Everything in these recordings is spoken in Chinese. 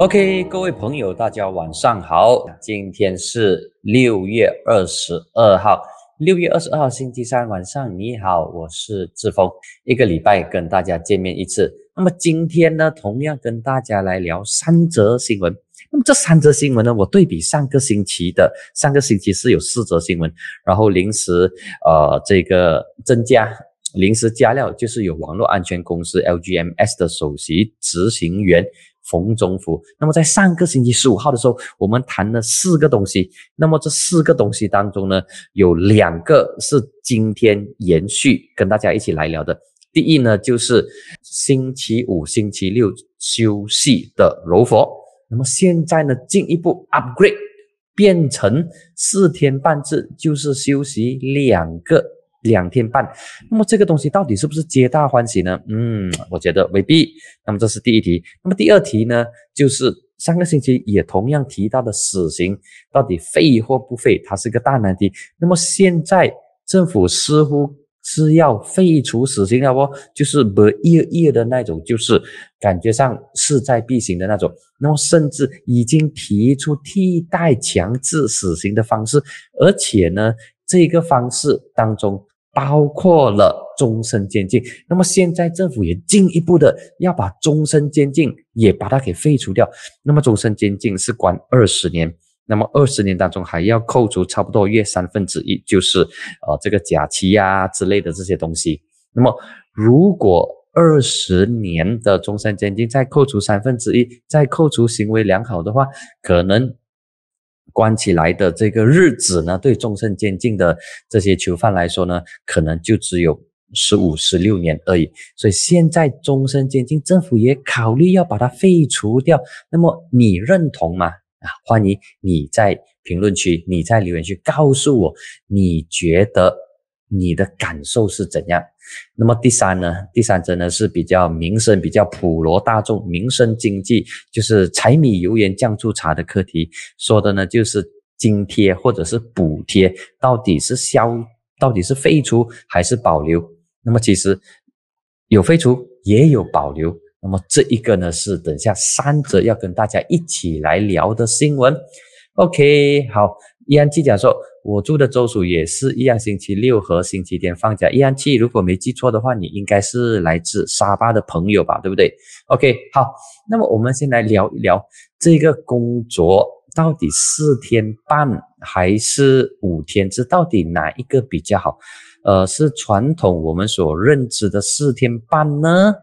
OK，各位朋友，大家晚上好。今天是六月二十二号，六月二十二号星期三晚上，你好，我是志峰。一个礼拜跟大家见面一次。那么今天呢，同样跟大家来聊三则新闻。那么这三则新闻呢，我对比上个星期的，上个星期是有四则新闻，然后临时呃这个增加，临时加料，就是有网络安全公司 LGMS 的首席执行员。冯中福。那么在上个星期十五号的时候，我们谈了四个东西。那么这四个东西当中呢，有两个是今天延续跟大家一起来聊的。第一呢，就是星期五、星期六休息的柔佛。那么现在呢，进一步 upgrade 变成四天半制，就是休息两个。两天半，那么这个东西到底是不是皆大欢喜呢？嗯，我觉得未必。那么这是第一题。那么第二题呢，就是上个星期也同样提到的死刑到底废或不废，它是个大难题。那么现在政府似乎是要废除死刑了哦，就是不一一的那种，就是感觉上势在必行的那种。那么甚至已经提出替代强制死刑的方式，而且呢，这个方式当中。包括了终身监禁，那么现在政府也进一步的要把终身监禁也把它给废除掉。那么终身监禁是关二十年，那么二十年当中还要扣除差不多约三分之一，就是呃这个假期呀之类的这些东西。那么如果二十年的终身监禁再扣除三分之一，再扣除行为良好的话，可能。关起来的这个日子呢，对终身监禁的这些囚犯来说呢，可能就只有十五、十六年而已。所以现在终身监禁，政府也考虑要把它废除掉。那么你认同吗？啊，欢迎你在评论区，你在留言区告诉我，你觉得你的感受是怎样？那么第三呢？第三真的是比较民生、比较普罗大众、民生经济，就是柴米油盐酱醋茶的课题。说的呢，就是津贴或者是补贴，到底是消，到底是废除还是保留？那么其实有废除，也有保留。那么这一个呢，是等下三则要跟大家一起来聊的新闻。OK，好，易安记讲说。我住的州属也是一样，星期六和星期天放假。易安气，如果没记错的话，你应该是来自沙巴的朋友吧，对不对？OK，好，那么我们先来聊一聊这个工作到底四天半还是五天这，到底哪一个比较好？呃，是传统我们所认知的四天半呢，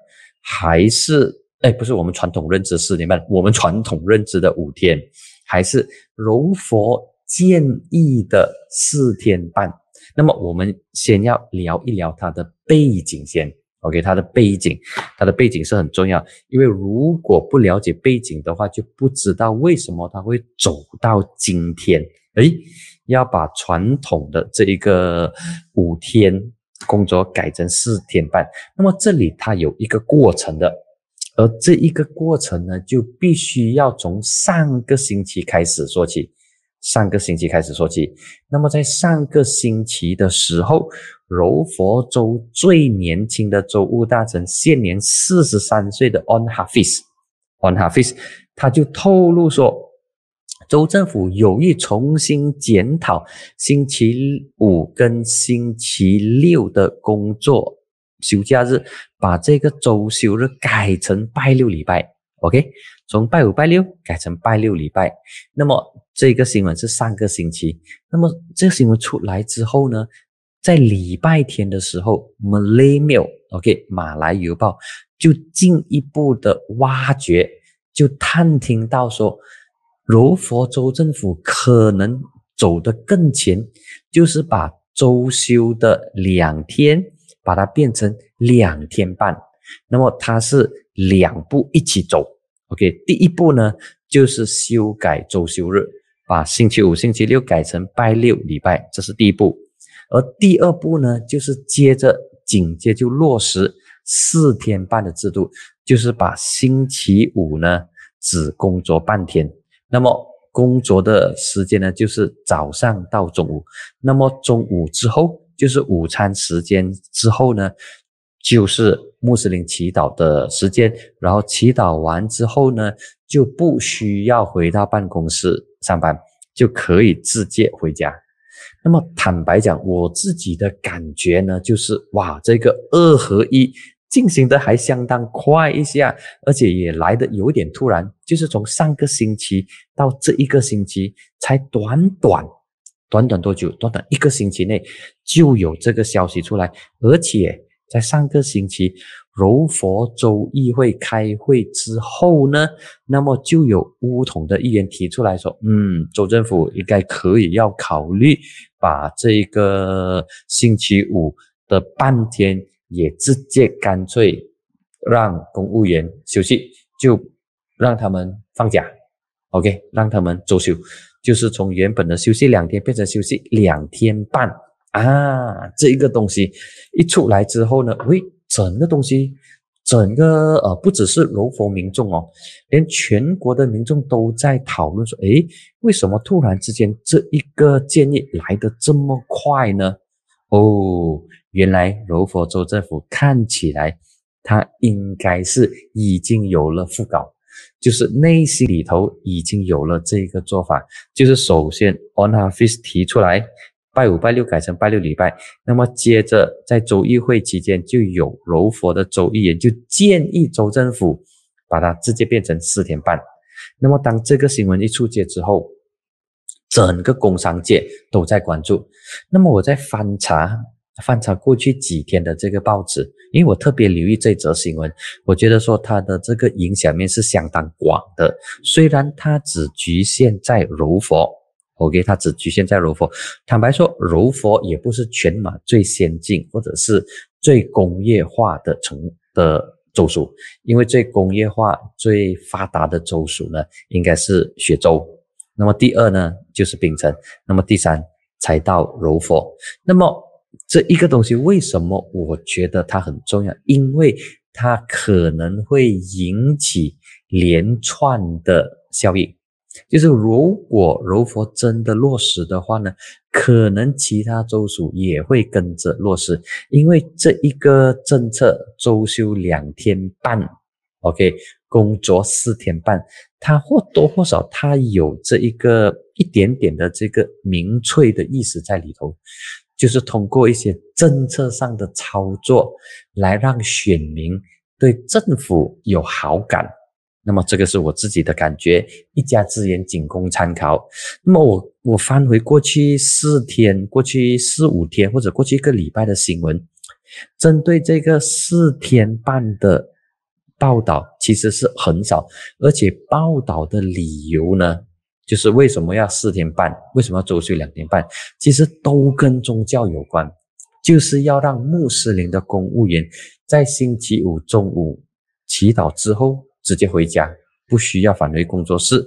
还是哎，不是我们传统认知四天半，我们传统认知的五天，还是柔佛？建议的四天半，那么我们先要聊一聊它的背景先。OK，它的背景，它的背景是很重要，因为如果不了解背景的话，就不知道为什么它会走到今天。诶，要把传统的这一个五天工作改成四天半，那么这里它有一个过程的，而这一个过程呢，就必须要从上个星期开始说起。上个星期开始说起，那么在上个星期的时候，柔佛州最年轻的州务大臣，现年四十三岁的 On Hafiz，On Hafiz，他就透露说，州政府有意重新检讨星期五跟星期六的工作休假日，把这个周休日改成拜六礼拜。OK，从拜五、拜六改成拜六礼拜。那么这个新闻是上个星期。那么这个新闻出来之后呢，在礼拜天的时候，Malay Mail，OK，马来邮报就进一步的挖掘，就探听到说，柔佛州政府可能走得更前，就是把周休的两天把它变成两天半。那么它是。两步一起走，OK。第一步呢，就是修改周休日，把星期五、星期六改成拜六礼拜，这是第一步。而第二步呢，就是接着紧接就落实四天半的制度，就是把星期五呢只工作半天，那么工作的时间呢就是早上到中午，那么中午之后就是午餐时间之后呢。就是穆斯林祈祷的时间，然后祈祷完之后呢，就不需要回到办公室上班，就可以直接回家。那么坦白讲，我自己的感觉呢，就是哇，这个二合一进行的还相当快一下，而且也来的有点突然，就是从上个星期到这一个星期，才短短短短多久？短短一个星期内就有这个消息出来，而且在上个星期。柔佛州议会开会之后呢，那么就有乌统的议员提出来说，嗯，州政府应该可以要考虑把这个星期五的半天也直接干脆让公务员休息，就让他们放假，OK，让他们周休，就是从原本的休息两天变成休息两天半啊，这一个东西一出来之后呢，喂。整个东西，整个呃，不只是柔佛民众哦，连全国的民众都在讨论说：，诶，为什么突然之间这一个建议来得这么快呢？哦，原来柔佛州政府看起来，他应该是已经有了副稿，就是内心里头已经有了这个做法，就是首先 on office 提出来。拜五、拜六改成拜六礼拜，那么接着在州议会期间，就有柔佛的州议员就建议州政府把它直接变成四天半。那么当这个新闻一出街之后，整个工商界都在关注。那么我在翻查翻查过去几天的这个报纸，因为我特别留意这则新闻，我觉得说它的这个影响面是相当广的，虽然它只局限在柔佛。OK，它只局限在柔佛。坦白说，柔佛也不是全马最先进或者是最工业化的城的州属，因为最工业化、最发达的州属呢，应该是雪州。那么第二呢，就是槟城。那么第三才到柔佛。那么这一个东西为什么我觉得它很重要？因为它可能会引起连串的效应。就是如果柔佛真的落实的话呢，可能其他州属也会跟着落实，因为这一个政策周休两天半，OK，工作四天半，它或多或少它有这一个一点点的这个民粹的意思在里头，就是通过一些政策上的操作来让选民对政府有好感。那么这个是我自己的感觉，一家之言仅供参考。那么我我翻回过去四天、过去四五天或者过去一个礼拜的新闻，针对这个四天半的报道其实是很少，而且报道的理由呢，就是为什么要四天半，为什么要周休两天半，其实都跟宗教有关，就是要让穆斯林的公务员在星期五中午祈祷之后。直接回家，不需要返回工作室，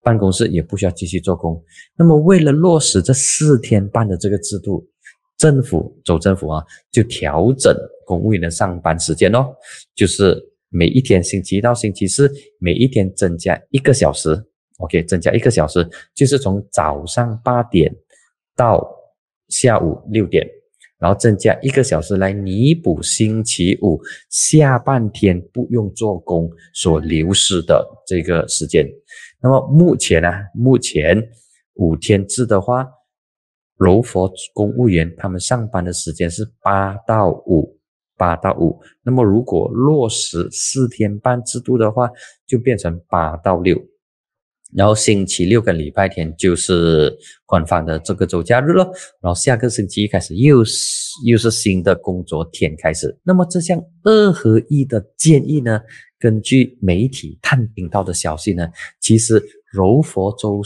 办公室也不需要继续做工。那么，为了落实这四天半的这个制度，政府州政府啊，就调整公务员的上班时间哦，就是每一天星期一到星期四，每一天增加一个小时。OK，增加一个小时，就是从早上八点到下午六点。然后增加一个小时来弥补星期五下半天不用做工所流失的这个时间。那么目前呢，目前五天制的话，柔佛公务员他们上班的时间是八到五，八到五。那么如果落实四天半制度的话，就变成八到六。然后星期六跟礼拜天就是官方的这个周假日了，然后下个星期一开始又是又是新的工作天开始。那么这项二合一的建议呢，根据媒体探听到的消息呢，其实柔佛州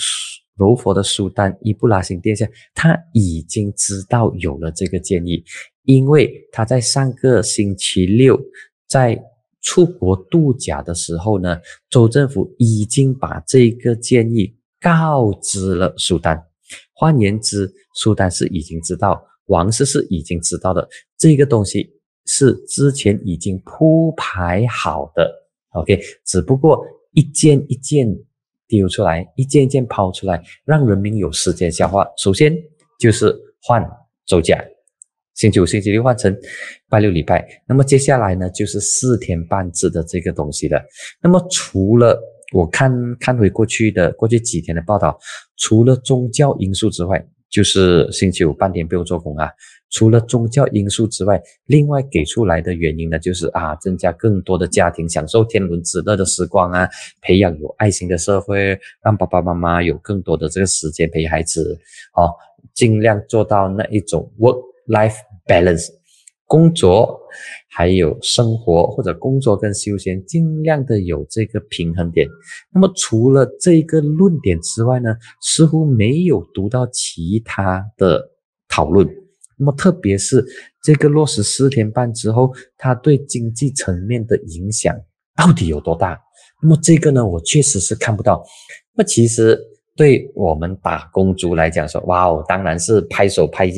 柔佛的苏丹伊布拉辛殿下他已经知道有了这个建议，因为他在上个星期六在。出国度假的时候呢，州政府已经把这个建议告知了苏丹。换言之，苏丹是已经知道，王室是已经知道的，这个东西是之前已经铺排好的。OK，只不过一件一件丢出来，一件一件抛出来，让人民有时间消化。首先就是换周假。星期五、星期六换成拜六礼拜，那么接下来呢，就是四天半制的这个东西了。那么除了我看看回过去的过去几天的报道，除了宗教因素之外，就是星期五半天不用做工啊。除了宗教因素之外，另外给出来的原因呢，就是啊，增加更多的家庭享受天伦之乐的时光啊，培养有爱心的社会，让爸爸妈妈有更多的这个时间陪孩子，哦，尽量做到那一种 Life balance，工作还有生活或者工作跟休闲尽量的有这个平衡点。那么除了这个论点之外呢，似乎没有读到其他的讨论。那么，特别是这个落实四天半之后，它对经济层面的影响到底有多大？那么这个呢，我确实是看不到。那么其实对我们打工族来讲说，哇哦，当然是拍手拍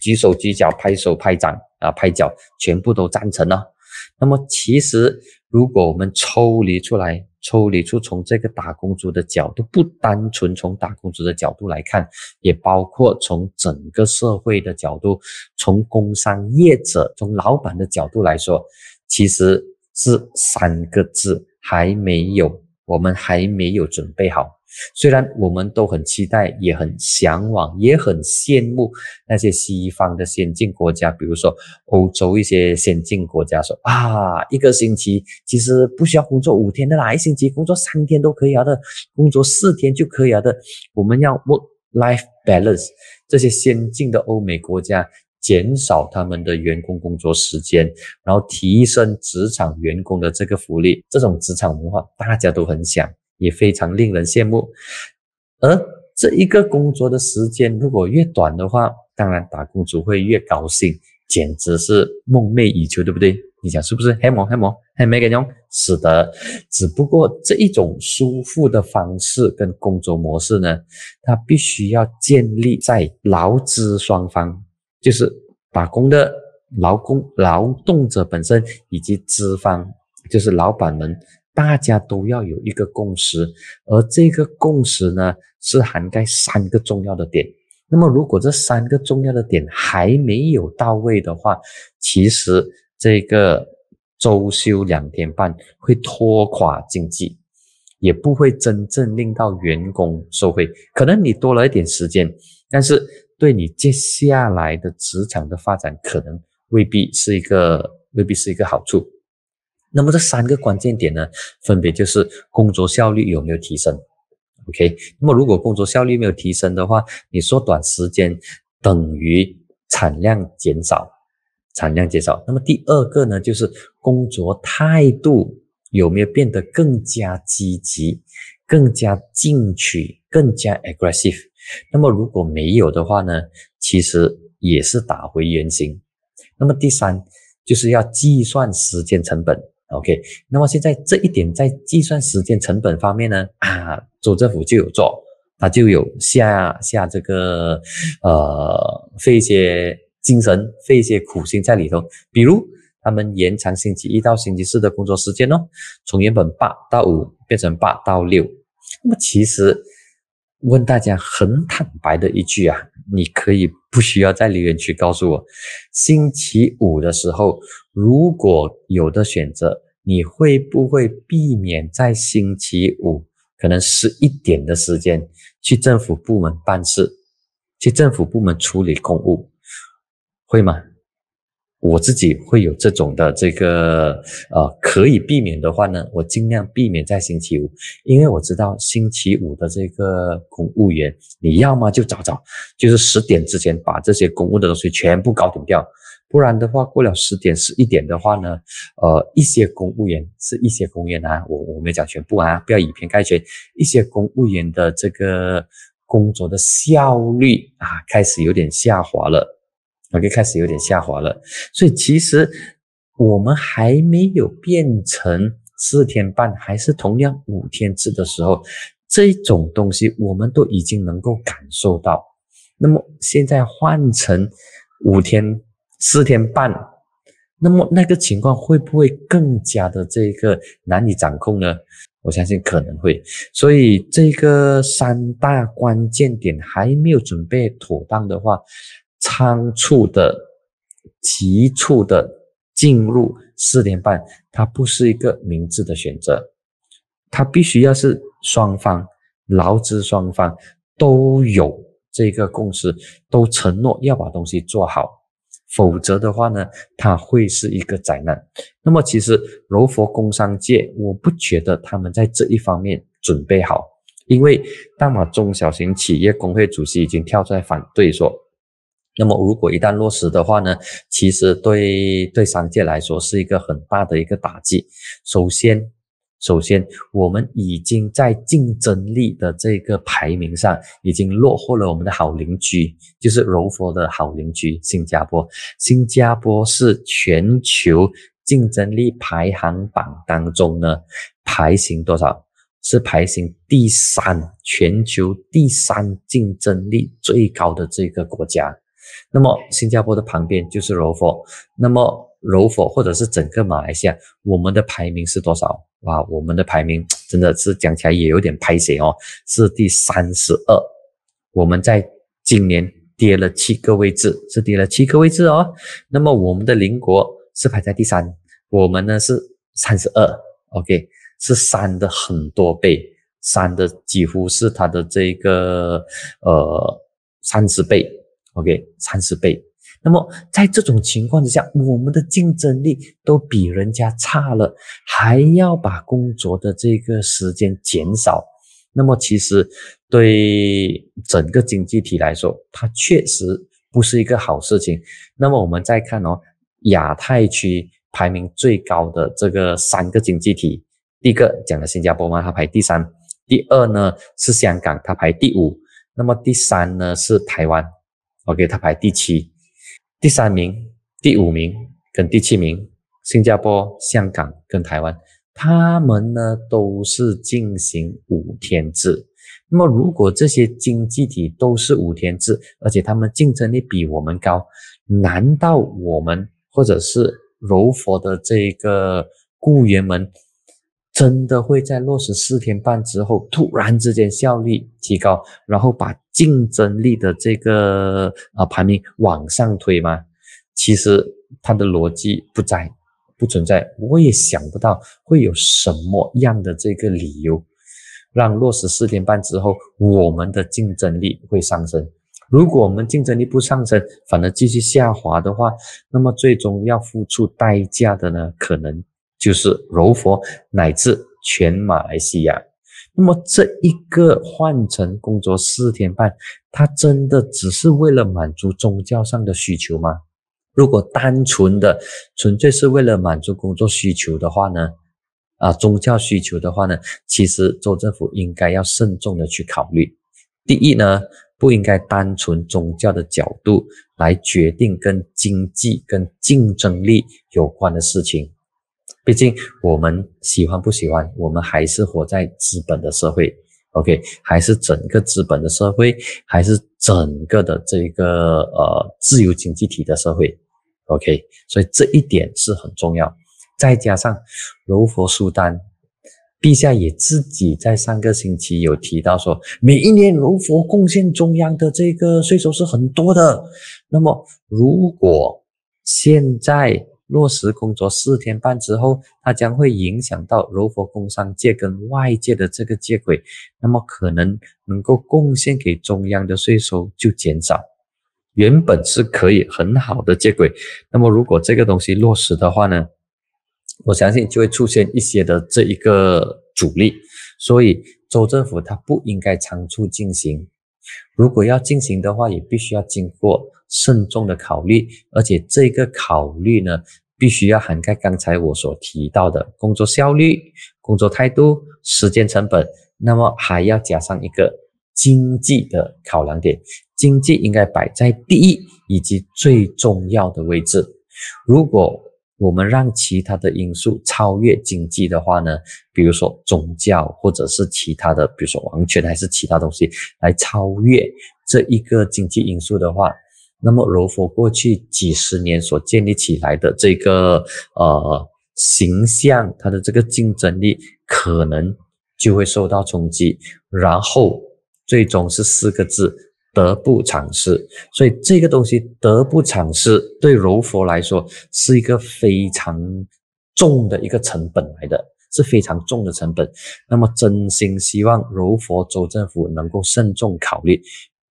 举手举脚拍手拍掌啊拍脚，全部都赞成了。那么其实如果我们抽离出来，抽离出从这个打工族的角度，不单纯从打工族的角度来看，也包括从整个社会的角度，从工商业者、从老板的角度来说，其实是三个字：还没有，我们还没有准备好。虽然我们都很期待，也很向往，也很羡慕那些西方的先进国家，比如说欧洲一些先进国家，说啊，一个星期其实不需要工作五天的啦，一星期工作三天都可以啊的，工作四天就可以啊的。我们要 work-life balance，这些先进的欧美国家减少他们的员工工作时间，然后提升职场员工的这个福利，这种职场文化大家都很想。也非常令人羡慕，而这一个工作的时间如果越短的话，当然打工族会越高兴，简直是梦寐以求，对不对？你讲是不是？黑毛黑毛黑没给用？是的，只不过这一种舒服的方式跟工作模式呢，它必须要建立在劳资双方，就是打工的劳工劳动者本身以及资方，就是老板们。大家都要有一个共识，而这个共识呢，是涵盖三个重要的点。那么，如果这三个重要的点还没有到位的话，其实这个周休两天半会拖垮经济，也不会真正令到员工受惠。可能你多了一点时间，但是对你接下来的职场的发展，可能未必是一个未必是一个好处。那么这三个关键点呢，分别就是工作效率有没有提升，OK？那么如果工作效率没有提升的话，你缩短时间等于产量减少，产量减少。那么第二个呢，就是工作态度有没有变得更加积极、更加进取、更加 aggressive？那么如果没有的话呢，其实也是打回原形。那么第三就是要计算时间成本。OK，那么现在这一点在计算时间成本方面呢，啊，州政府就有做，他就有下下这个呃费一些精神，费一些苦心在里头。比如他们延长星期一到星期四的工作时间哦，从原本八到五变成八到六。那么其实问大家很坦白的一句啊，你可以不需要在留言区告诉我，星期五的时候如果有的选择。你会不会避免在星期五可能十一点的时间去政府部门办事，去政府部门处理公务，会吗？我自己会有这种的这个呃，可以避免的话呢，我尽量避免在星期五，因为我知道星期五的这个公务员，你要么就早早，就是十点之前把这些公务的东西全部搞定掉。不然的话，过了十点、十一点的话呢，呃，一些公务员是一些公务员啊，我我没讲全部啊，不要以偏概全。一些公务员的这个工作的效率啊，开始有点下滑了，OK，开始有点下滑了。所以其实我们还没有变成四天半，还是同样五天制的时候，这种东西我们都已经能够感受到。那么现在换成五天。四天半，那么那个情况会不会更加的这个难以掌控呢？我相信可能会。所以这个三大关键点还没有准备妥当的话，仓促的、急促的进入四点半，它不是一个明智的选择。它必须要是双方劳资双方都有这个共识，都承诺要把东西做好，否则的话呢，它会是一个灾难。那么其实柔佛工商界，我不觉得他们在这一方面准备好，因为大马中小型企业工会主席已经跳出来反对说。那么，如果一旦落实的话呢，其实对对商界来说是一个很大的一个打击。首先，首先我们已经在竞争力的这个排名上已经落后了我们的好邻居，就是柔佛的好邻居新加坡。新加坡是全球竞争力排行榜当中呢排行多少？是排行第三，全球第三竞争力最高的这个国家。那么新加坡的旁边就是柔佛，那么柔佛或者是整个马来西亚，我们的排名是多少？哇，我们的排名真的是讲起来也有点拍血哦，是第三十二。我们在今年跌了七个位置，是跌了七个位置哦。那么我们的邻国是排在第三，我们呢是三十二，OK，是三的很多倍，三的几乎是它的这个呃三十倍。OK，三十倍。那么在这种情况之下，我们的竞争力都比人家差了，还要把工作的这个时间减少，那么其实对整个经济体来说，它确实不是一个好事情。那么我们再看哦，亚太区排名最高的这个三个经济体，第一个讲的新加坡嘛，它排第三；第二呢是香港，它排第五；那么第三呢是台湾。OK，它排第七、第三名、第五名跟第七名，新加坡、香港跟台湾，他们呢都是进行五天制。那么，如果这些经济体都是五天制，而且他们竞争力比我们高，难道我们或者是柔佛的这个雇员们？真的会在落实四天半之后，突然之间效率提高，然后把竞争力的这个啊排名往上推吗？其实它的逻辑不在，不存在。我也想不到会有什么样的这个理由，让落实四天半之后，我们的竞争力会上升。如果我们竞争力不上升，反而继续下滑的话，那么最终要付出代价的呢，可能。就是柔佛乃至全马来西亚，那么这一个换成工作四天半，它真的只是为了满足宗教上的需求吗？如果单纯的纯粹是为了满足工作需求的话呢？啊，宗教需求的话呢？其实州政府应该要慎重的去考虑。第一呢，不应该单纯宗教的角度来决定跟经济跟竞争力有关的事情。毕竟我们喜欢不喜欢，我们还是活在资本的社会，OK，还是整个资本的社会，还是整个的这个呃自由经济体的社会，OK，所以这一点是很重要。再加上柔佛苏丹陛下也自己在上个星期有提到说，每一年柔佛贡献中央的这个税收是很多的。那么如果现在，落实工作四天半之后，它将会影响到柔佛工商界跟外界的这个接轨，那么可能能够贡献给中央的税收就减少。原本是可以很好的接轨，那么如果这个东西落实的话呢，我相信就会出现一些的这一个阻力，所以州政府它不应该仓促进行，如果要进行的话，也必须要经过。慎重的考虑，而且这个考虑呢，必须要涵盖刚才我所提到的工作效率、工作态度、时间成本，那么还要加上一个经济的考量点，经济应该摆在第一以及最重要的位置。如果我们让其他的因素超越经济的话呢，比如说宗教或者是其他的，比如说王权还是其他东西来超越这一个经济因素的话，那么柔佛过去几十年所建立起来的这个呃形象，它的这个竞争力可能就会受到冲击，然后最终是四个字得不偿失。所以这个东西得不偿失，对柔佛来说是一个非常重的一个成本来的，是非常重的成本。那么，真心希望柔佛州政府能够慎重考虑，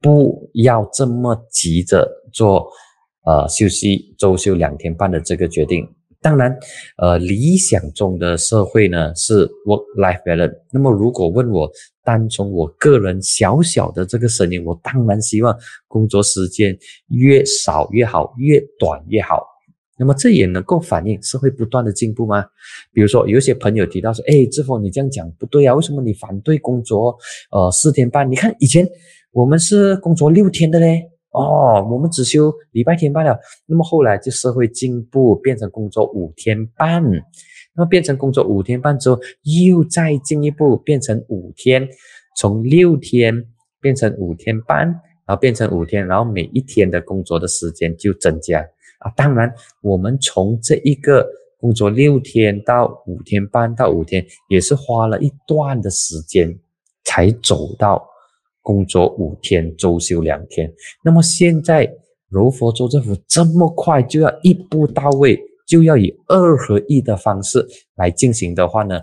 不要这么急着做，呃，休息周休两天半的这个决定。当然，呃，理想中的社会呢是 work-life balance。那么，如果问我，单从我个人小小的这个声音，我当然希望工作时间越少越好，越短越好。那么，这也能够反映社会不断的进步吗？比如说，有些朋友提到说：“哎，志峰，你这样讲不对啊，为什么你反对工作呃四天半？你看以前我们是工作六天的嘞。”哦，我们只休礼拜天罢了。那么后来就社会进步，变成工作五天半。那么变成工作五天半之后，又再进一步变成五天，从六天变成五天半，然后变成五天，然后每一天的工作的时间就增加啊。当然，我们从这一个工作六天到五天半到五天，也是花了一段的时间才走到。工作五天，周休两天。那么现在柔佛州政府这么快就要一步到位，就要以二合一的方式来进行的话呢？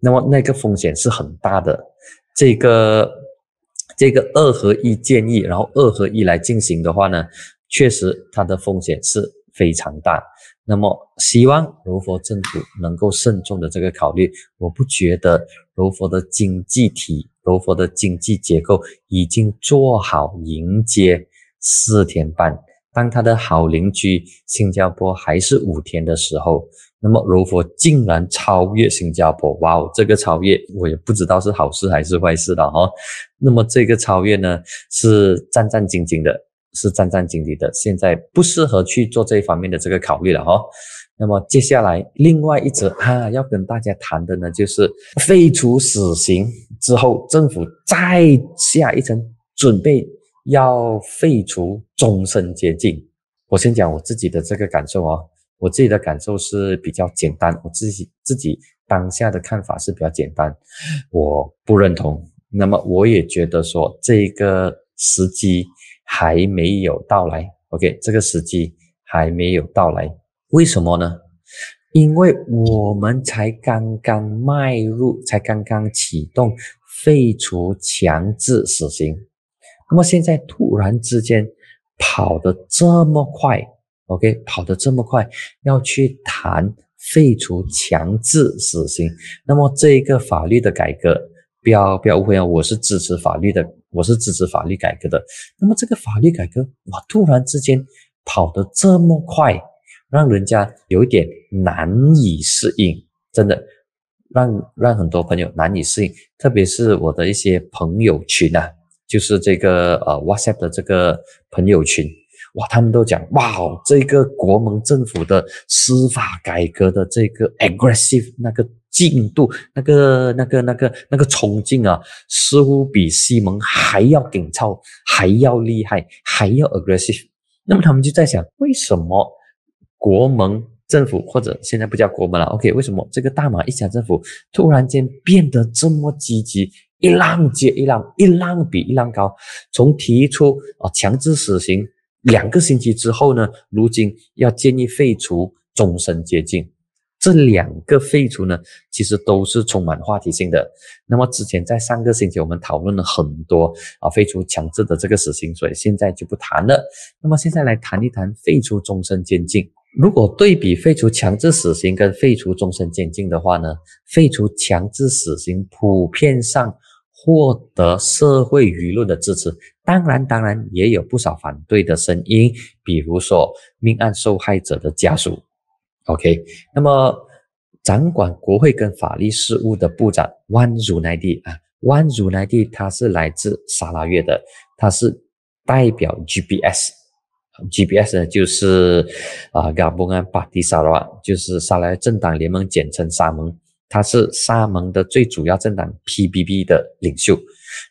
那么那个风险是很大的。这个这个二合一建议，然后二合一来进行的话呢，确实它的风险是非常大。那么希望柔佛政府能够慎重的这个考虑。我不觉得柔佛的经济体。柔佛的经济结构已经做好迎接四天半。当他的好邻居新加坡还是五天的时候，那么柔佛竟然超越新加坡！哇哦，这个超越我也不知道是好事还是坏事了哈。那么这个超越呢，是战战兢兢的，是战战兢兢的。现在不适合去做这一方面的这个考虑了哈。那么接下来另外一则啊，要跟大家谈的呢，就是废除死刑。之后，政府再下一层，准备要废除终身监禁。我先讲我自己的这个感受哦，我自己的感受是比较简单，我自己自己当下的看法是比较简单，我不认同。那么我也觉得说，这个时机还没有到来。OK，这个时机还没有到来，为什么呢？因为我们才刚刚迈入，才刚刚启动废除强制死刑，那么现在突然之间跑得这么快，OK，跑得这么快，要去谈废除强制死刑，那么这个法律的改革，不要不要误会啊，我是支持法律的，我是支持法律改革的。那么这个法律改革，哇，突然之间跑得这么快。让人家有一点难以适应，真的让让很多朋友难以适应，特别是我的一些朋友群啊，就是这个呃 WhatsApp 的这个朋友群，哇，他们都讲哇，这个国盟政府的司法改革的这个 aggressive 那个进度，那个那个那个那个冲劲啊，似乎比西蒙还要紧凑，还要厉害，还要 aggressive。那么他们就在想，为什么？国盟政府或者现在不叫国盟了，OK？为什么这个大马一家政府突然间变得这么积极，一浪接一浪，一浪比一浪高？从提出啊强制死刑两个星期之后呢，如今要建议废除终身监禁。这两个废除呢，其实都是充满话题性的。那么之前在上个星期我们讨论了很多啊，废除强制的这个死刑，所以现在就不谈了。那么现在来谈一谈废除终身监禁。如果对比废除强制死刑跟废除终身监禁的话呢，废除强制死刑普遍上获得社会舆论的支持，当然，当然也有不少反对的声音，比如说命案受害者的家属。OK，那么掌管国会跟法律事务的部长万如奈蒂啊，万如奈蒂他是来自沙拉越的，他是代表 GBS。GBS 呢，就是啊嘎蒙安巴蒂沙拉就是沙拉政党联盟，简称沙盟。他是沙盟的最主要政党 PBB 的领袖。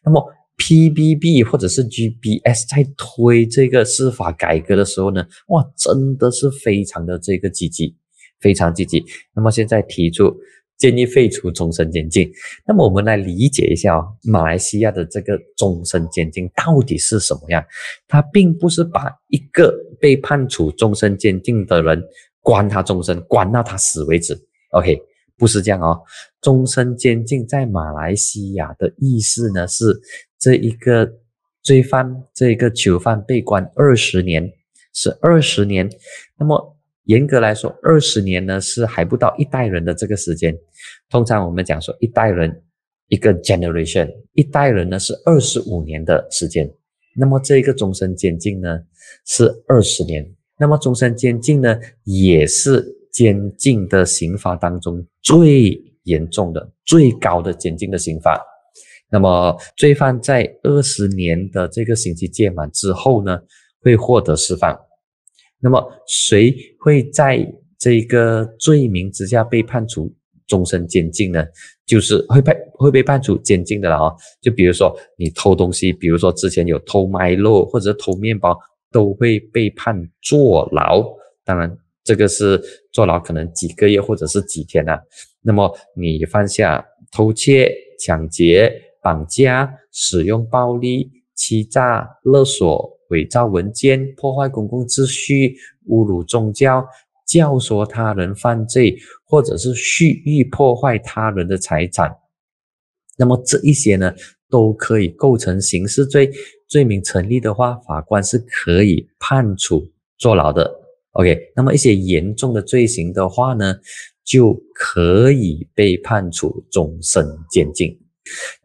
那么 PBB 或者是 GBS 在推这个司法改革的时候呢，哇，真的是非常的这个积极，非常积极。那么现在提出。建议废除终身监禁。那么我们来理解一下哦，马来西亚的这个终身监禁到底是什么样？它并不是把一个被判处终身监禁的人关他终身，关到他死为止。OK，不是这样哦。终身监禁在马来西亚的意思呢，是这一个罪犯，这一个囚犯被关二十年，是二十年。那么严格来说，二十年呢是还不到一代人的这个时间。通常我们讲说一代人一个 generation，一代人呢是二十五年的时间。那么这个终身监禁呢是二十年。那么终身监禁呢也是监禁的刑罚当中最。严重的最高的监禁的刑罚，那么罪犯在二十年的这个刑期届满之后呢，会获得释放。那么谁会在这个罪名之下被判处终身监禁呢？就是会被会被判处监禁的了啊！就比如说你偷东西，比如说之前有偷麦肉或者偷面包，都会被判坐牢。当然，这个是坐牢，可能几个月或者是几天啊。那么你犯下偷窃、抢劫、绑架、使用暴力、欺诈、勒索、伪造文件、破坏公共秩序、侮辱宗教、教唆他人犯罪，或者是蓄意破坏他人的财产，那么这一些呢，都可以构成刑事罪，罪名成立的话，法官是可以判处坐牢的。OK，那么一些严重的罪行的话呢？就可以被判处终身监禁。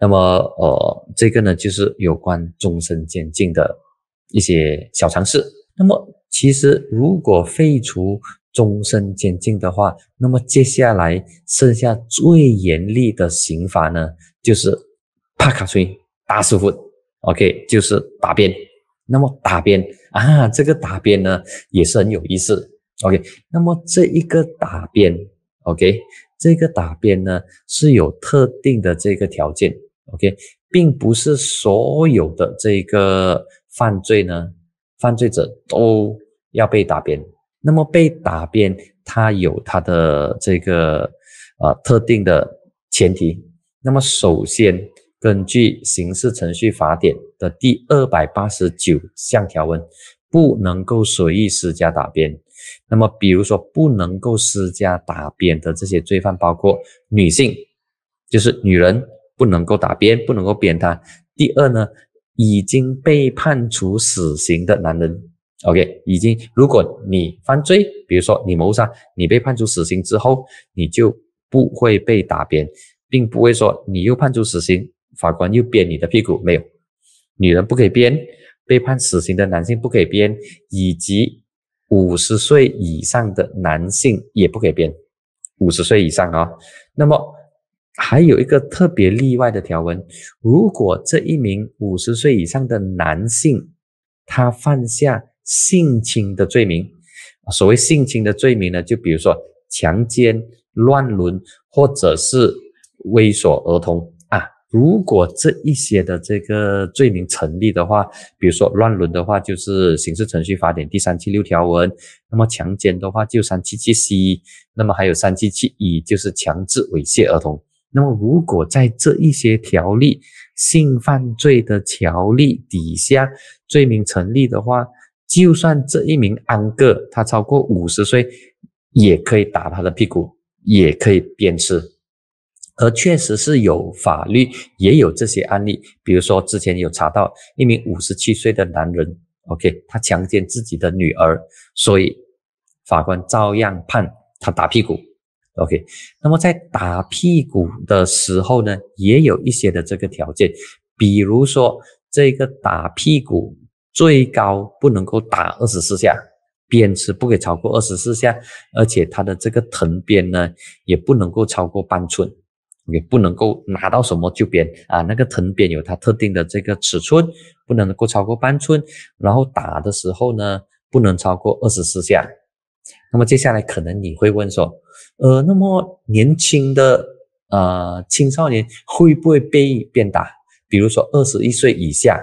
那么，呃，这个呢，就是有关终身监禁的一些小尝试。那么，其实如果废除终身监禁的话，那么接下来剩下最严厉的刑罚呢，就是帕卡崔打师傅，OK，就是打鞭。那么打鞭啊，这个打鞭呢也是很有意思，OK。那么这一个打鞭。OK，这个打鞭呢是有特定的这个条件，OK，并不是所有的这个犯罪呢，犯罪者都要被打边。那么被打边，它有它的这个呃特定的前提。那么首先，根据刑事程序法典的第二百八十九项条文，不能够随意施加打边。那么，比如说不能够施加打边的这些罪犯，包括女性，就是女人不能够打边，不能够鞭她。第二呢，已经被判处死刑的男人，OK，已经，如果你犯罪，比如说你谋杀，你被判处死刑之后，你就不会被打鞭，并不会说你又判处死刑，法官又鞭你的屁股，没有，女人不可以鞭，被判死刑的男性不可以鞭，以及。五十岁以上的男性也不可以编，五十岁以上啊。那么还有一个特别例外的条文，如果这一名五十岁以上的男性他犯下性侵的罪名，所谓性侵的罪名呢，就比如说强奸、乱伦或者是猥琐儿童啊。如果这一些的这个罪名成立的话，比如说乱伦的话，就是刑事程序法典第三七六条文；那么强奸的话就三七七 C；那么还有三七七乙，就是强制猥亵儿童。那么如果在这一些条例性犯罪的条例底下罪名成立的话，就算这一名安哥他超过五十岁，也可以打他的屁股，也可以鞭笞。而确实是有法律也有这些案例，比如说之前有查到一名五十七岁的男人，OK，他强奸自己的女儿，所以法官照样判他打屁股，OK。那么在打屁股的时候呢，也有一些的这个条件，比如说这个打屁股最高不能够打二十四下，鞭笞不可以超过二十四下，而且它的这个藤鞭呢也不能够超过半寸。也不能够拿到什么就鞭啊，那个藤鞭有它特定的这个尺寸，不能够超过半寸。然后打的时候呢，不能超过二十四下。那么接下来可能你会问说，呃，那么年轻的呃青少年会不会被鞭打？比如说二十一岁以下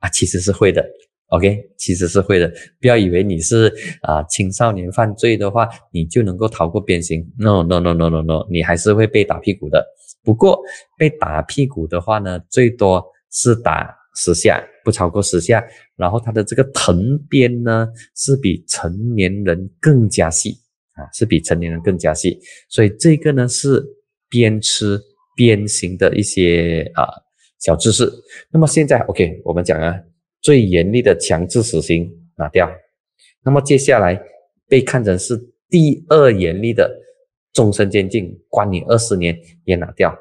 啊，其实是会的。OK，其实是会的。不要以为你是啊青少年犯罪的话，你就能够逃过鞭刑。No，No，No，No，No，No，你还是会被打屁股的。不过被打屁股的话呢，最多是打十下，不超过十下。然后它的这个藤鞭呢，是比成年人更加细啊，是比成年人更加细。所以这个呢是边吃边行的一些啊小知识。那么现在 OK，我们讲啊，最严厉的强制死刑拿掉。那么接下来被看成是第二严厉的终身监禁，关你二十年也拿掉。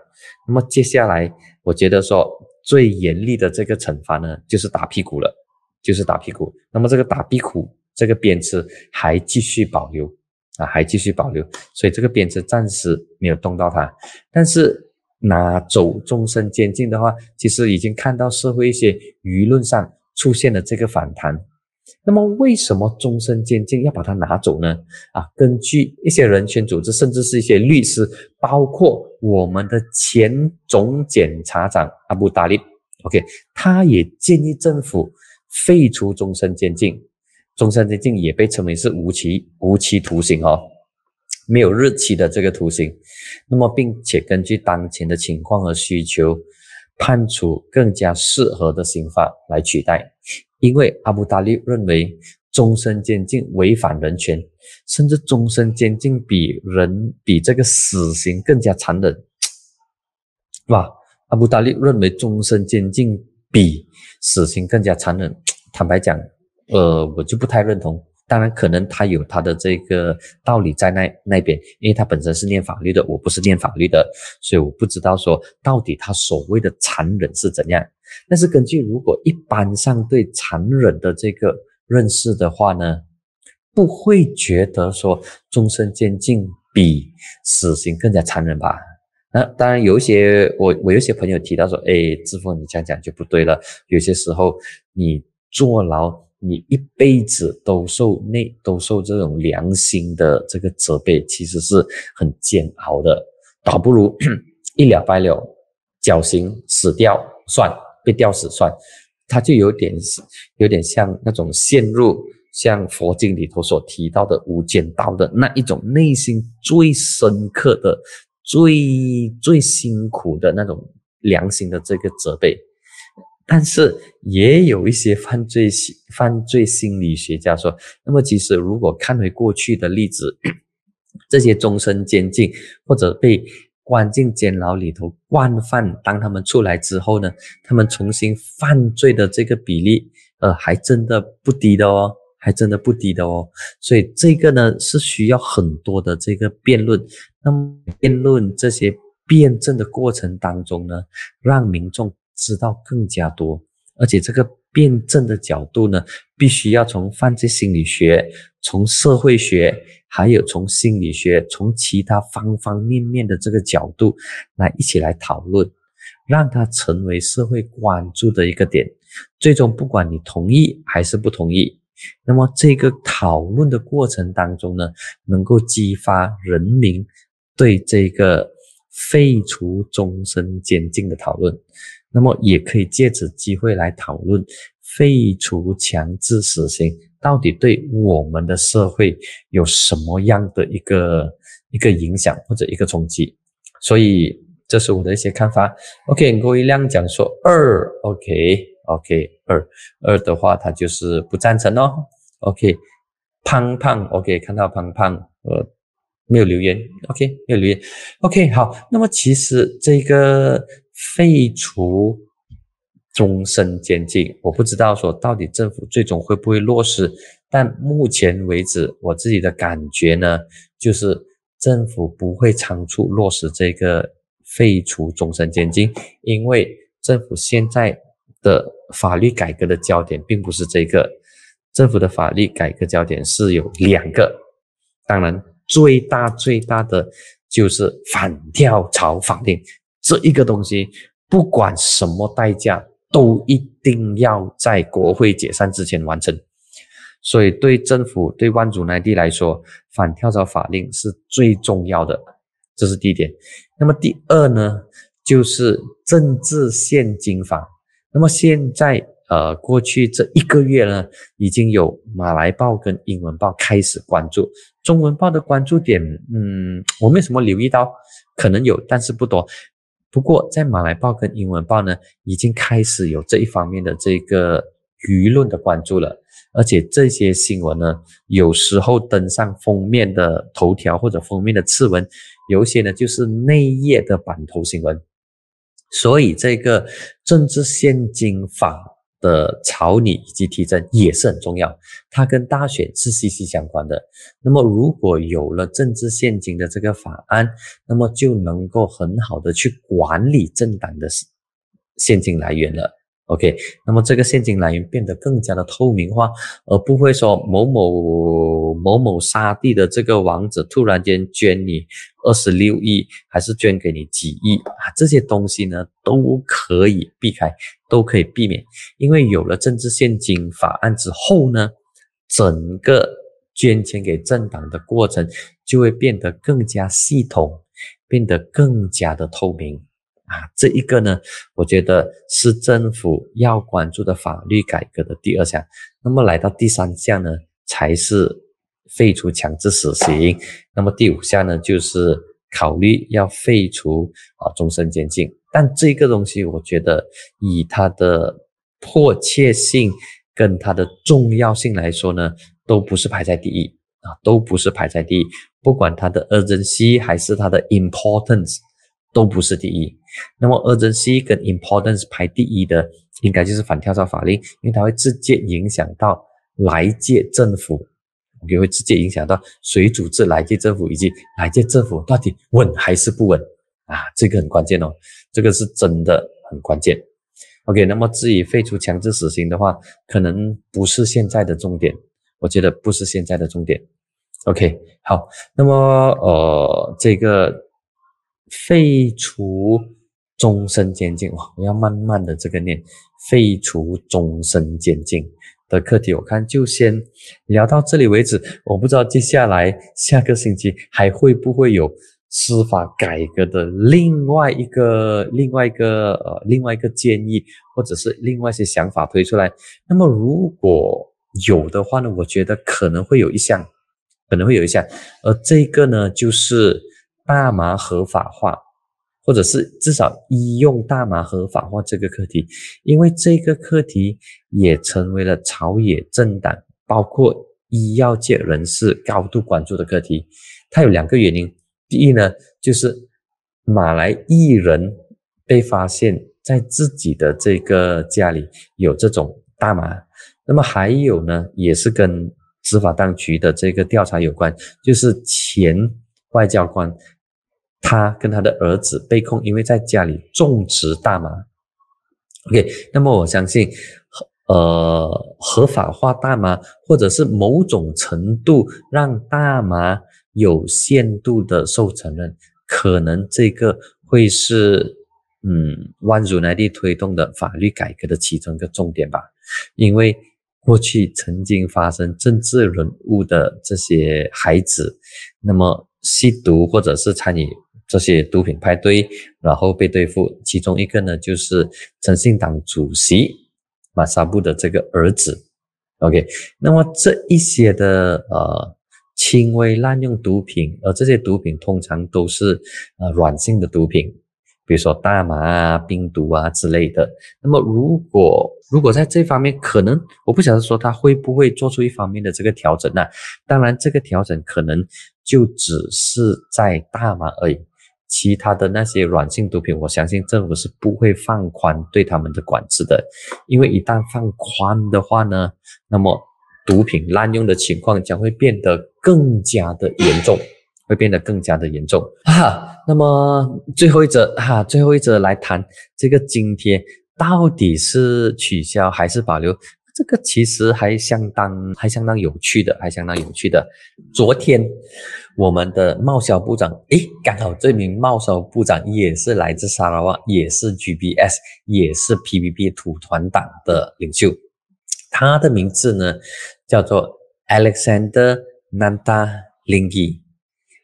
那么接下来我觉得说最严厉的这个惩罚呢，就是打屁股了。就是打屁股，那么这个打屁股这个鞭笞还继续保留啊，还继续保留，所以这个鞭笞暂时没有动到它。但是拿走终身监禁的话，其实已经看到社会一些舆论上出现了这个反弹。那么为什么终身监禁要把它拿走呢？啊，根据一些人权组织，甚至是一些律师，包括我们的前总检察长阿布达利，OK，他也建议政府。废除终身监禁，终身监禁也被称为是无期无期徒刑哦，没有日期的这个徒刑。那么，并且根据当前的情况和需求，判处更加适合的刑法来取代。因为阿布达利认为终身监禁违反人权，甚至终身监禁比人比这个死刑更加残忍。哇，阿布达利认为终身监禁比死刑更加残忍。坦白讲，呃，我就不太认同。当然，可能他有他的这个道理在那那边，因为他本身是念法律的，我不是念法律的，所以我不知道说到底他所谓的残忍是怎样。但是根据如果一般上对残忍的这个认识的话呢，不会觉得说终身监禁比死刑更加残忍吧？那当然有一些我我有些朋友提到说，哎，志峰你这样讲就不对了，有些时候你。坐牢，你一辈子都受内都受这种良心的这个责备，其实是很煎熬的。倒不如 一了百了，绞刑死掉算，被吊死算。他就有点有点像那种陷入像佛经里头所提到的无间道的那一种内心最深刻的、最最辛苦的那种良心的这个责备。但是也有一些犯罪心犯罪心理学家说，那么其实如果看回过去的例子，这些终身监禁或者被关进监牢里头惯犯，当他们出来之后呢，他们重新犯罪的这个比例，呃，还真的不低的哦，还真的不低的哦。所以这个呢是需要很多的这个辩论。那么辩论这些辩证的过程当中呢，让民众。知道更加多，而且这个辩证的角度呢，必须要从犯罪心理学、从社会学，还有从心理学、从其他方方面面的这个角度来一起来讨论，让它成为社会关注的一个点。最终，不管你同意还是不同意，那么这个讨论的过程当中呢，能够激发人民对这个废除终身监禁的讨论。那么也可以借此机会来讨论废除强制死刑到底对我们的社会有什么样的一个一个影响或者一个冲击，所以这是我的一些看法。OK，郭一亮讲说二，OK OK 二二的话他就是不赞成哦。OK，胖胖 OK 看到胖胖呃没有留言，OK 没有留言，OK 好，那么其实这个。废除终身监禁，我不知道说到底政府最终会不会落实，但目前为止，我自己的感觉呢，就是政府不会仓促落实这个废除终身监禁，因为政府现在的法律改革的焦点并不是这个，政府的法律改革焦点是有两个，当然最大最大的就是反跳槽法令。这一个东西，不管什么代价，都一定要在国会解散之前完成。所以，对政府、对万主内地来说，反跳槽法令是最重要的，这是第一点。那么第二呢，就是政治现金法。那么现在，呃，过去这一个月呢，已经有马来报跟英文报开始关注，中文报的关注点，嗯，我没什么留意到，可能有，但是不多。不过，在马来报跟英文报呢，已经开始有这一方面的这个舆论的关注了。而且这些新闻呢，有时候登上封面的头条或者封面的次文，有一些呢就是内页的版头新闻。所以这个政治现金法的草拟以及提振也是很重要，它跟大选是息息相关的。那么如果有了政治现金的这个法案，那么就能够很好的去管理政党的现金来源了。OK，那么这个现金来源变得更加的透明化，而不会说某某某某沙地的这个王子突然间捐你二十六亿，还是捐给你几亿啊？这些东西呢都可以避开，都可以避免，因为有了政治现金法案之后呢，整个捐钱给政党的过程就会变得更加系统，变得更加的透明。啊，这一个呢，我觉得是政府要关注的法律改革的第二项。那么来到第三项呢，才是废除强制死刑。那么第五项呢，就是考虑要废除啊终身监禁。但这个东西，我觉得以它的迫切性跟它的重要性来说呢，都不是排在第一啊，都不是排在第一。不管它的 urgency 还是它的 importance，都不是第一。那么，urgency 跟 importance 排第一的，应该就是反跳蚤法令，因为它会直接影响到来届政府，也会直接影响到谁组织来届政府，以及来届政府到底稳还是不稳啊？这个很关键哦，这个是真的很关键。OK，那么至于废除强制死刑的话，可能不是现在的重点，我觉得不是现在的重点。OK，好，那么呃，这个废除。终身监禁哇！我要慢慢的这个念，废除终身监禁的课题，我看就先聊到这里为止。我不知道接下来下个星期还会不会有司法改革的另外一个、另外一个呃、另外一个建议，或者是另外一些想法推出来。那么如果有的话呢，我觉得可能会有一项，可能会有一项，而这个呢就是大麻合法化。或者是至少医用大麻合法化这个课题，因为这个课题也成为了朝野政党包括医药界人士高度关注的课题。它有两个原因，第一呢，就是马来艺人被发现在自己的这个家里有这种大麻，那么还有呢，也是跟执法当局的这个调查有关，就是前外交官。他跟他的儿子被控，因为在家里种植大麻。OK，那么我相信，呃，合法化大麻，或者是某种程度让大麻有限度的受承认，可能这个会是，嗯，万如来地推动的法律改革的其中一个重点吧。因为过去曾经发生政治人物的这些孩子，那么吸毒或者是参与。这些毒品派对，然后被对付。其中一个呢，就是诚信党主席马萨布的这个儿子。OK，那么这一些的呃轻微滥用毒品，而这些毒品通常都是呃软性的毒品，比如说大麻啊、冰毒啊之类的。那么如果如果在这方面，可能我不晓得说他会不会做出一方面的这个调整呢？当然，这个调整可能就只是在大麻而已。其他的那些软性毒品，我相信政府是不会放宽对他们的管制的，因为一旦放宽的话呢，那么毒品滥用的情况将会变得更加的严重，会变得更加的严重哈。那么最后一则哈，最后一则来谈这个津贴到底是取消还是保留？这个其实还相当还相当有趣的，还相当有趣的。昨天我们的贸销部长，诶，刚好这名贸销部长也是来自沙拉瓦，也是 GBS，也是 PPP 土团党的领袖。他的名字呢叫做 Alexander Nanda Lingi。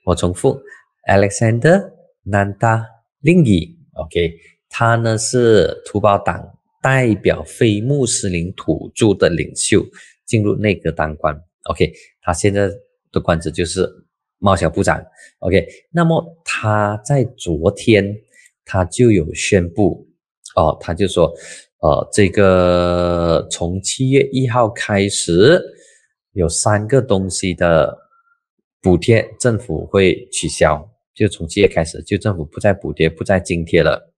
我重复，Alexander Nanda Lingi。OK，他呢是土包党。代表非穆斯林土著的领袖进入内阁当官，OK，他现在的官职就是贸销部长，OK，那么他在昨天他就有宣布，哦，他就说呃，这个从七月一号开始，有三个东西的补贴，政府会取消。就从七月开始，就政府不再补贴，不再津贴了。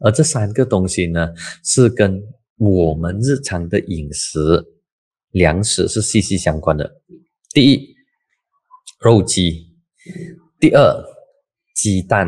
而这三个东西呢，是跟我们日常的饮食、粮食是息息相关的。第一，肉鸡；第二，鸡蛋；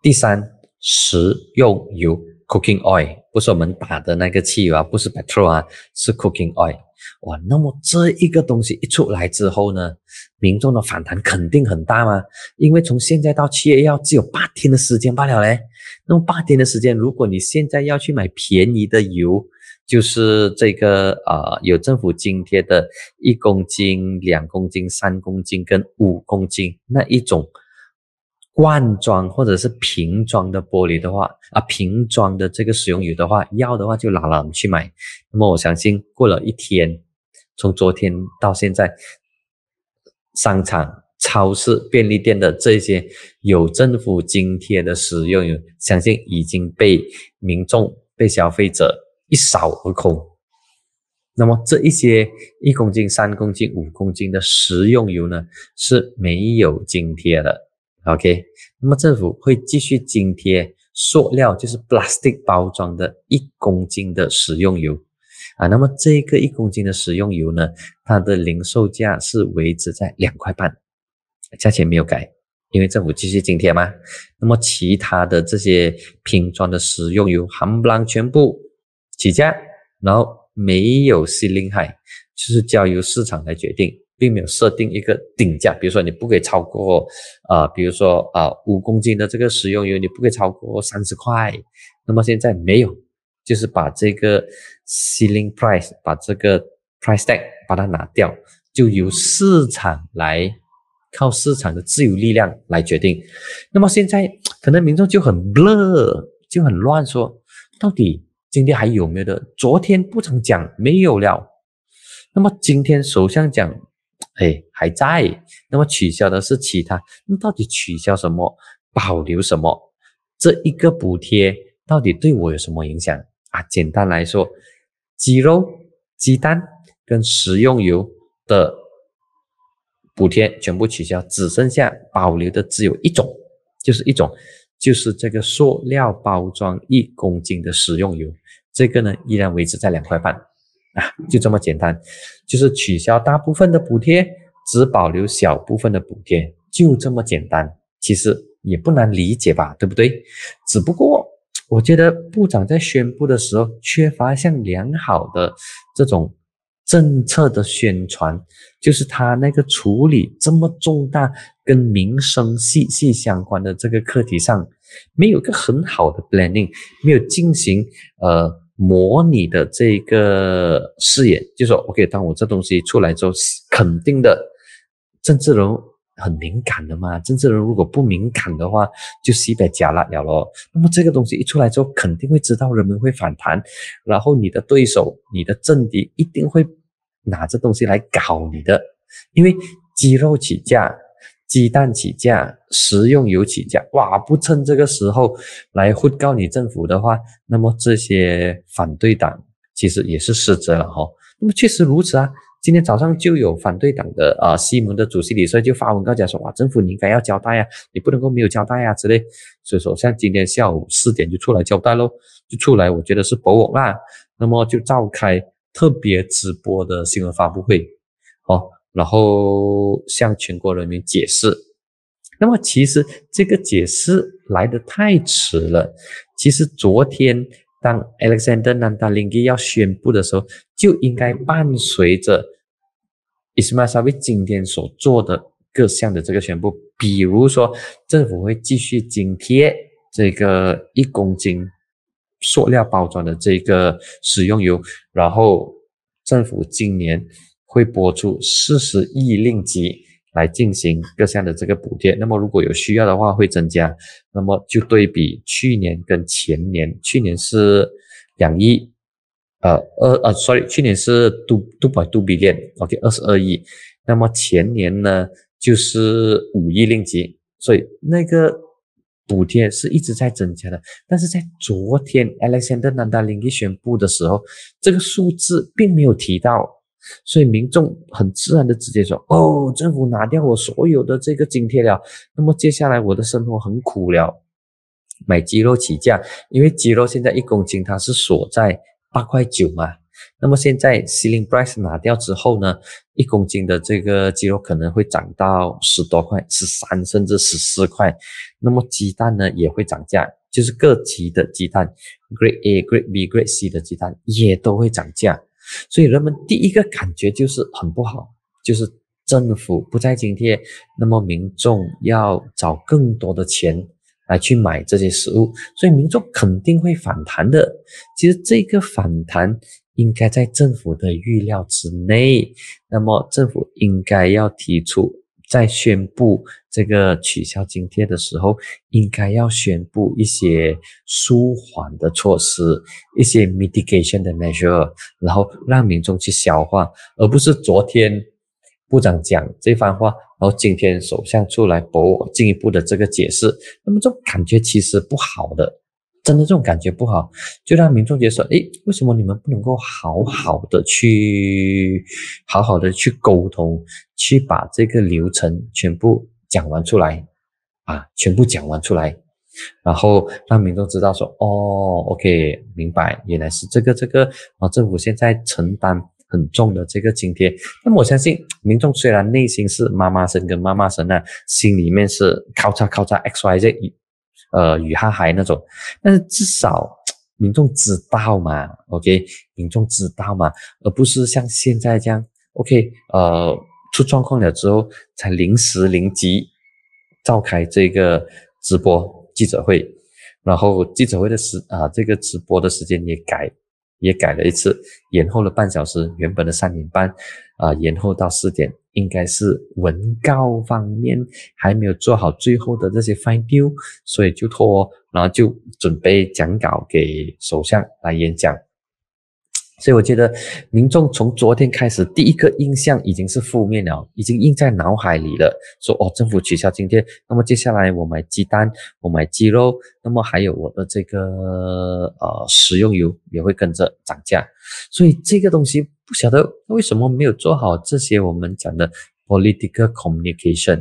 第三，食用油 （cooking oil）。不是我们打的那个汽油啊，不是 petrol 啊，是 cooking oil。哇，那么这一个东西一出来之后呢，民众的反弹肯定很大吗？因为从现在到七月要只有八天的时间罢了嘞。那么八天的时间，如果你现在要去买便宜的油，就是这个啊，有政府津贴的一公斤、两公斤、三公斤跟五公斤那一种。罐装或者是瓶装的玻璃的话，啊，瓶装的这个食用油的话，要的话就拿了去买。那么我相信过了一天，从昨天到现在，商场、超市、便利店的这些有政府津贴的食用油，相信已经被民众、被消费者一扫而空。那么这一些一公斤、三公斤、五公斤的食用油呢，是没有津贴的。OK，那么政府会继续津贴塑料，就是 plastic 包装的一公斤的食用油啊。那么这个一公斤的食用油呢，它的零售价是维持在两块半，价钱没有改，因为政府继续津贴嘛。那么其他的这些瓶装的食用油，含不啷全部起价，然后没有 ceiling high，就是交由市场来决定。并没有设定一个顶价，比如说你不可以超过，呃，比如说啊五公斤的这个食用油，你不可以超过三十块。那么现在没有，就是把这个 ceiling price，把这个 price tag 把它拿掉，就由市场来靠市场的自由力量来决定。那么现在可能民众就很热就很乱，说到底今天还有没有的？昨天部长讲没有了，那么今天首相讲。哎，还在。那么取消的是其他，那到底取消什么，保留什么？这一个补贴到底对我有什么影响啊？简单来说，鸡肉、鸡蛋跟食用油的补贴全部取消，只剩下保留的只有一种，就是一种，就是这个塑料包装一公斤的食用油，这个呢依然维持在两块半。啊，就这么简单，就是取消大部分的补贴，只保留小部分的补贴，就这么简单。其实也不难理解吧，对不对？只不过我觉得部长在宣布的时候缺乏像良好的这种政策的宣传，就是他那个处理这么重大跟民生息息相关的这个课题上，没有一个很好的 planning，没有进行呃。模拟的这个视野，就说 OK，当我这东西出来之后，肯定的，政治人很敏感的嘛。政治人如果不敏感的话，就西北加辣了咯。那么这个东西一出来之后，肯定会知道人们会反弹，然后你的对手、你的政敌一定会拿这东西来搞你的，因为鸡肉起价。鸡蛋起价，食用油起价，哇！不趁这个时候来呼告你政府的话，那么这些反对党其实也是失职了哈。那么确实如此啊，今天早上就有反对党的啊，西蒙的主席李帅就发文告讲说，哇，政府你应该要交代啊，你不能够没有交代啊之类。所以说，像今天下午四点就出来交代喽，就出来，我觉得是博我啦。那么就召开特别直播的新闻发布会，哦。然后向全国人民解释，那么其实这个解释来的太迟了。其实昨天当 Alexander Nandalingi 要宣布的时候，就应该伴随着 Ismail Sabri 今天所做的各项的这个宣布，比如说政府会继续津贴这个一公斤塑料包装的这个食用油，然后政府今年。会拨出四十亿令吉来进行各项的这个补贴，那么如果有需要的话会增加，那么就对比去年跟前年，去年是两亿，呃二呃，sorry，去年是都都百都比链，OK，二十二亿，那么前年呢就是五亿令吉，所以那个补贴是一直在增加的，但是在昨天 Alexander Nandalingi 宣布的时候，这个数字并没有提到，所以民众很自然的直接说：“哦，政府拿掉我所有的这个津贴了，那么接下来我的生活很苦了。”买鸡肉起价，因为鸡肉现在一公斤它是锁在八块九嘛。那么现在 ceiling price 拿掉之后呢，一公斤的这个鸡肉可能会涨到十多块，十三甚至十四块。那么鸡蛋呢也会涨价，就是各级的鸡蛋，grade A、grade B、grade C 的鸡蛋也都会涨价。所以人们第一个感觉就是很不好，就是政府不再津贴，那么民众要找更多的钱。来去买这些食物，所以民众肯定会反弹的。其实这个反弹应该在政府的预料之内。那么政府应该要提出，在宣布这个取消津贴的时候，应该要宣布一些舒缓的措施，一些 mitigation 的 measure，然后让民众去消化，而不是昨天。部长讲这番话，然后今天首相出来博进一步的这个解释，那么这种感觉其实不好的，真的这种感觉不好，就让民众觉得说，诶，为什么你们不能够好好的去好好的去沟通，去把这个流程全部讲完出来啊，全部讲完出来，然后让民众知道说，哦，OK，明白，原来是这个这个啊，政府现在承担。很重的这个津贴，那么我相信民众虽然内心是妈妈生跟妈妈生呢，心里面是靠叉靠叉 X Y Z，呃，雨哈海那种，但是至少民众知道嘛，OK，民众知道嘛，而不是像现在这样，OK，呃，出状况了之后才临时临急召开这个直播记者会，然后记者会的时啊，这个直播的时间也改。也改了一次，延后了半小时，原本的三点半，啊，延后到四点，应该是文告方面还没有做好最后的这些 fine deal，所以就拖，然后就准备讲稿给首相来演讲。所以我觉得，民众从昨天开始，第一个印象已经是负面了，已经印在脑海里了。说哦，政府取消津贴，那么接下来我买鸡蛋，我买鸡肉，那么还有我的这个呃食用油也会跟着涨价。所以这个东西不晓得为什么没有做好这些我们讲的 political communication。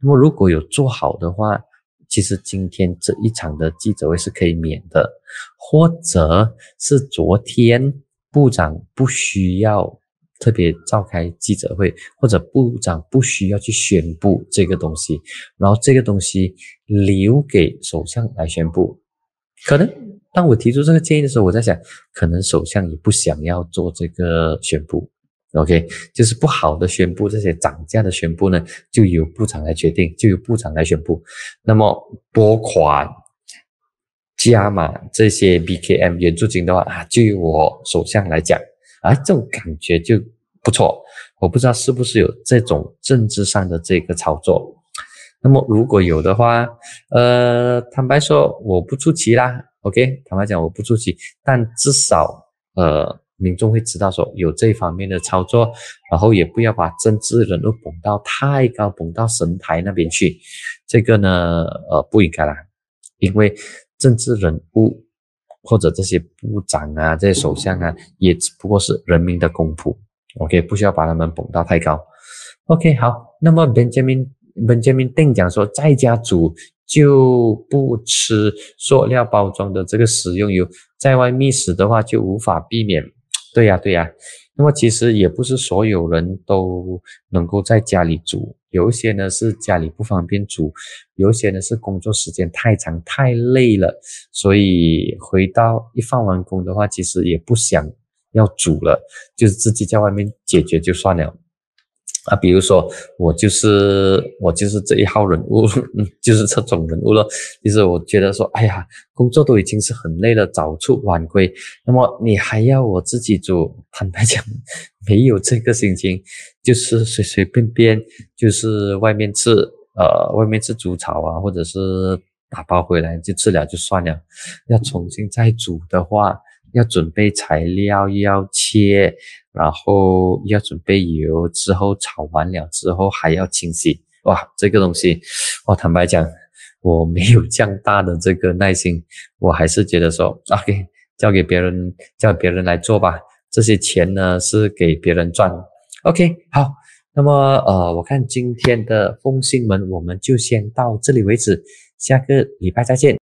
那么如果有做好的话，其实今天这一场的记者会是可以免的，或者是昨天。部长不需要特别召开记者会，或者部长不需要去宣布这个东西，然后这个东西留给首相来宣布。可能当我提出这个建议的时候，我在想，可能首相也不想要做这个宣布。OK，就是不好的宣布，这些涨价的宣布呢，就由部长来决定，就由部长来宣布。那么拨款。加码这些 BKM 援助金的话啊，就由我首相来讲啊，这种感觉就不错。我不知道是不是有这种政治上的这个操作。那么如果有的话，呃，坦白说我不出奇啦。OK，坦白讲我不出奇，但至少呃，民众会知道说有这方面的操作，然后也不要把政治人物捧到太高，捧到神台那边去。这个呢，呃，不应该啦，因为。政治人物或者这些部长啊，这些首相啊，也只不过是人民的公仆。OK，不需要把他们捧到太高。OK，好。那么 Benjamin Benjamin Deng 讲说，在家煮就不吃塑料包装的这个食用油，在外觅食的话就无法避免。对呀，对呀。那么其实也不是所有人都能够在家里煮。有一些呢是家里不方便煮，有一些呢是工作时间太长太累了，所以回到一放完工的话，其实也不想要煮了，就是自己在外面解决就算了。啊，比如说我就是我就是这一号人物，就是这种人物了。其实我觉得说，哎呀，工作都已经是很累了，早出晚归，那么你还要我自己煮？坦白讲，没有这个心情，就是随随便便，就是外面吃，呃，外面吃煮炒啊，或者是打包回来就吃了就算了。要重新再煮的话，要准备材料，要切。然后要准备油，之后炒完了之后还要清洗，哇，这个东西，我坦白讲，我没有这样大的这个耐心，我还是觉得说，OK，交给别人，叫别人来做吧。这些钱呢是给别人赚。OK，好，那么呃，我看今天的风信门我们就先到这里为止，下个礼拜再见。